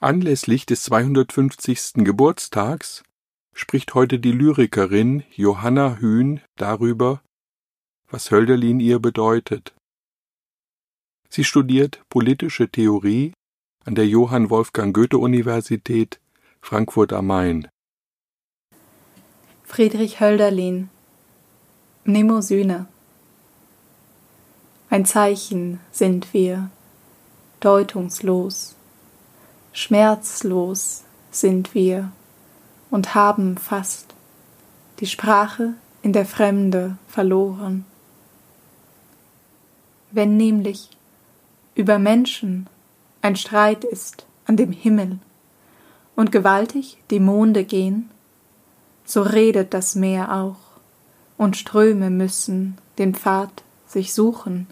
Anlässlich des 250. Geburtstags spricht heute die Lyrikerin Johanna Hühn darüber, was Hölderlin ihr bedeutet. Sie studiert politische Theorie an der Johann Wolfgang Goethe Universität Frankfurt am Main. Friedrich Hölderlin Mnemosyne Ein Zeichen sind wir, deutungslos schmerzlos sind wir und haben fast die Sprache in der Fremde verloren. Wenn nämlich über Menschen ein Streit ist an dem Himmel und gewaltig die Monde gehen, so redet das Meer auch, und Ströme müssen den Pfad sich suchen.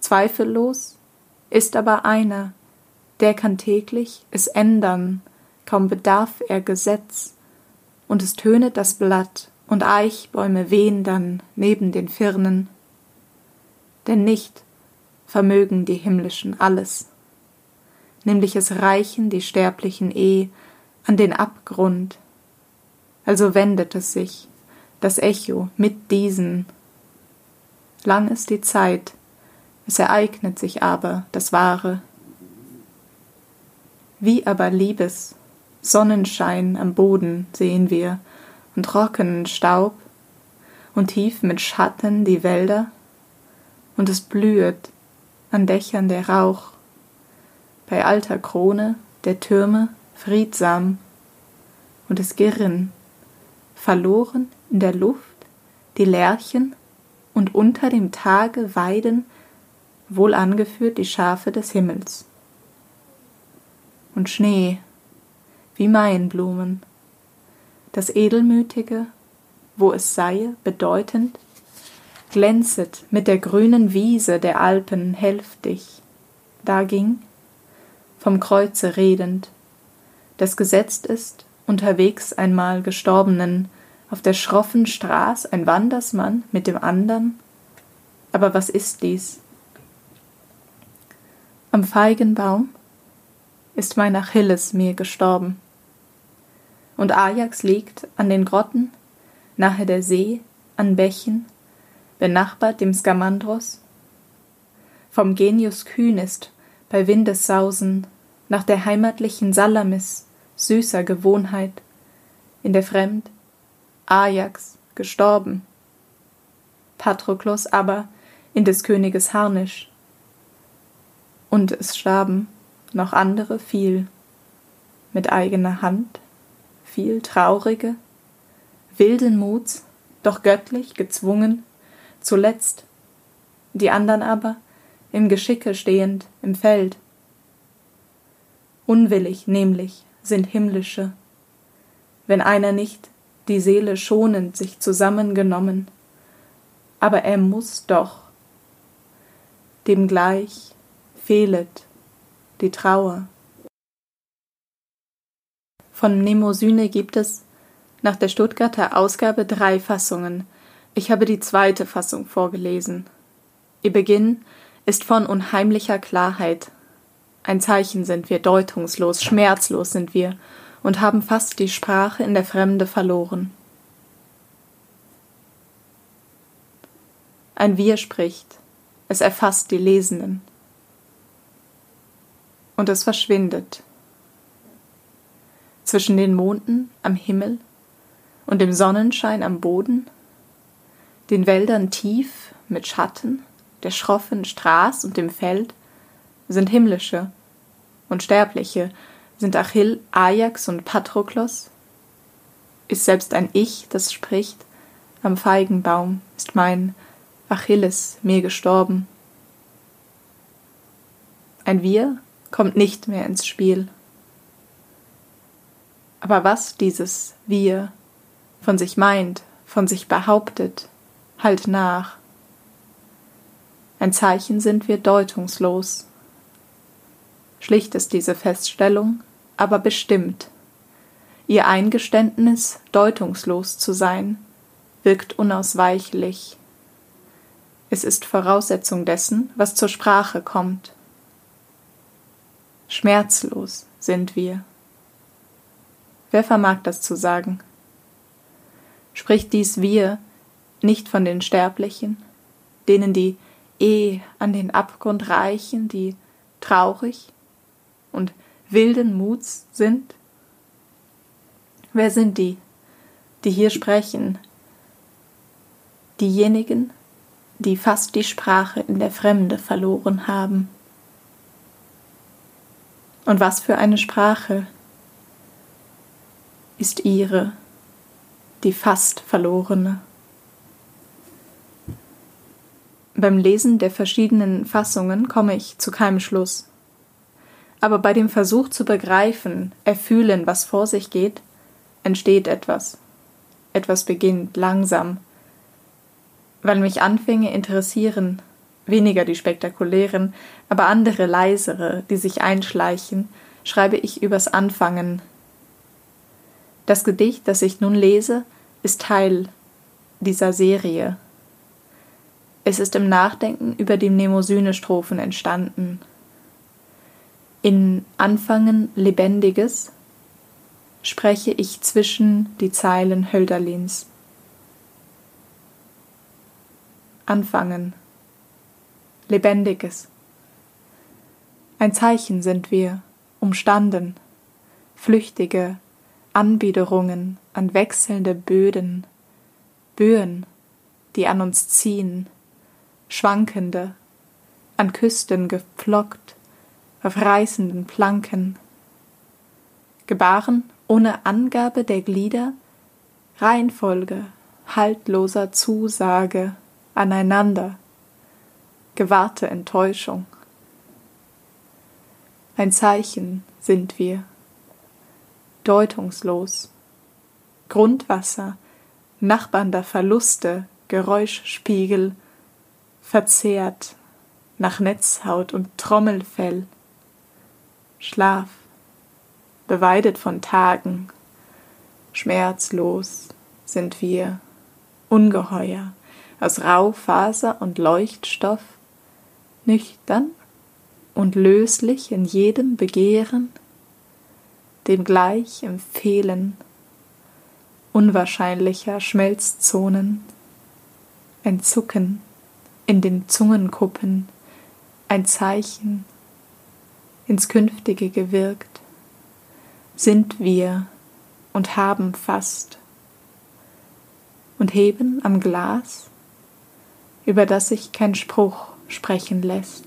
Zweifellos ist aber einer, der kann täglich es ändern, kaum bedarf er Gesetz, und es tönet das Blatt, und Eichbäume wehen dann neben den Firnen. Denn nicht vermögen die Himmlischen alles, nämlich es reichen die Sterblichen eh an den Abgrund. Also wendet es sich, das Echo mit diesen. Lang ist die Zeit, es ereignet sich aber das Wahre wie aber Liebes Sonnenschein am Boden sehen wir und trockenen Staub und tief mit Schatten die Wälder und es blühet an Dächern der Rauch bei alter Krone der Türme friedsam und es girren verloren in der Luft die Lerchen und unter dem Tage weiden wohl angeführt die Schafe des Himmels und Schnee, wie Maienblumen. Das Edelmütige, wo es sei, bedeutend, glänzet mit der grünen Wiese der Alpen hälftig. Da ging, vom Kreuze redend, das gesetzt ist, unterwegs einmal Gestorbenen, auf der schroffen Straß ein Wandersmann mit dem andern. Aber was ist dies? Am Feigenbaum ist mein Achilles mir gestorben. Und Ajax liegt an den Grotten, nahe der See, an Bächen, benachbart dem Skamandros. Vom Genius kühn ist bei Windessausen nach der heimatlichen Salamis süßer Gewohnheit, in der Fremd Ajax gestorben. Patroklos aber in des Königes Harnisch. Und es starben noch andere viel, mit eigener Hand, viel traurige, wilden Muts, doch göttlich gezwungen, zuletzt, die andern aber im Geschicke stehend im Feld. Unwillig nämlich sind himmlische, wenn einer nicht die Seele schonend sich zusammengenommen, aber er muss doch, dem gleich fehlet die Trauer. Von Mnemosyne gibt es nach der Stuttgarter Ausgabe drei Fassungen. Ich habe die zweite Fassung vorgelesen. Ihr Beginn ist von unheimlicher Klarheit. Ein Zeichen sind wir, deutungslos, schmerzlos sind wir und haben fast die Sprache in der Fremde verloren. Ein Wir spricht, es erfasst die Lesenden und es verschwindet. Zwischen den Monden am Himmel und dem Sonnenschein am Boden, den Wäldern tief mit Schatten, der schroffen Straß und dem Feld, sind himmlische und sterbliche, sind Achill, Ajax und Patroklos? Ist selbst ein Ich, das spricht, am Feigenbaum ist mein Achilles mir gestorben. Ein Wir kommt nicht mehr ins Spiel. Aber was dieses Wir von sich meint, von sich behauptet, halt nach. Ein Zeichen sind wir deutungslos. Schlicht ist diese Feststellung, aber bestimmt. Ihr Eingeständnis, deutungslos zu sein, wirkt unausweichlich. Es ist Voraussetzung dessen, was zur Sprache kommt. Schmerzlos sind wir. Wer vermag das zu sagen? Spricht dies Wir nicht von den Sterblichen, denen die eh an den Abgrund reichen, die traurig und wilden Muts sind? Wer sind die, die hier sprechen? Diejenigen, die fast die Sprache in der Fremde verloren haben. Und was für eine Sprache ist ihre, die fast verlorene? Beim Lesen der verschiedenen Fassungen komme ich zu keinem Schluss. Aber bei dem Versuch zu begreifen, erfühlen, was vor sich geht, entsteht etwas. Etwas beginnt langsam, weil mich Anfänge interessieren, weniger die spektakulären, aber andere leisere, die sich einschleichen, schreibe ich übers Anfangen. Das Gedicht, das ich nun lese, ist Teil dieser Serie. Es ist im Nachdenken über die Mnemosyne-Strophen entstanden. In Anfangen Lebendiges spreche ich zwischen die Zeilen Hölderlins. Anfangen Lebendiges. Ein Zeichen sind wir, umstanden, flüchtige Anbiederungen an wechselnde Böden, Böen, die an uns ziehen, schwankende, an Küsten gepflockt, auf reißenden Planken. Gebaren ohne Angabe der Glieder, Reihenfolge haltloser Zusage aneinander, gewahrte Enttäuschung. Ein Zeichen sind wir, deutungslos, Grundwasser, nachbarnder Verluste, Geräuschspiegel, verzehrt. Nach Netzhaut und Trommelfell, Schlaf, beweidet von Tagen, schmerzlos sind wir, ungeheuer, aus Raufaser und Leuchtstoff, nüchtern und löslich in jedem Begehren, dem gleich im Fehlen unwahrscheinlicher Schmelzzonen, ein Zucken in den Zungenkuppen, ein Zeichen ins Künftige gewirkt, sind wir und haben fast und heben am Glas über das sich kein Spruch sprechen lässt.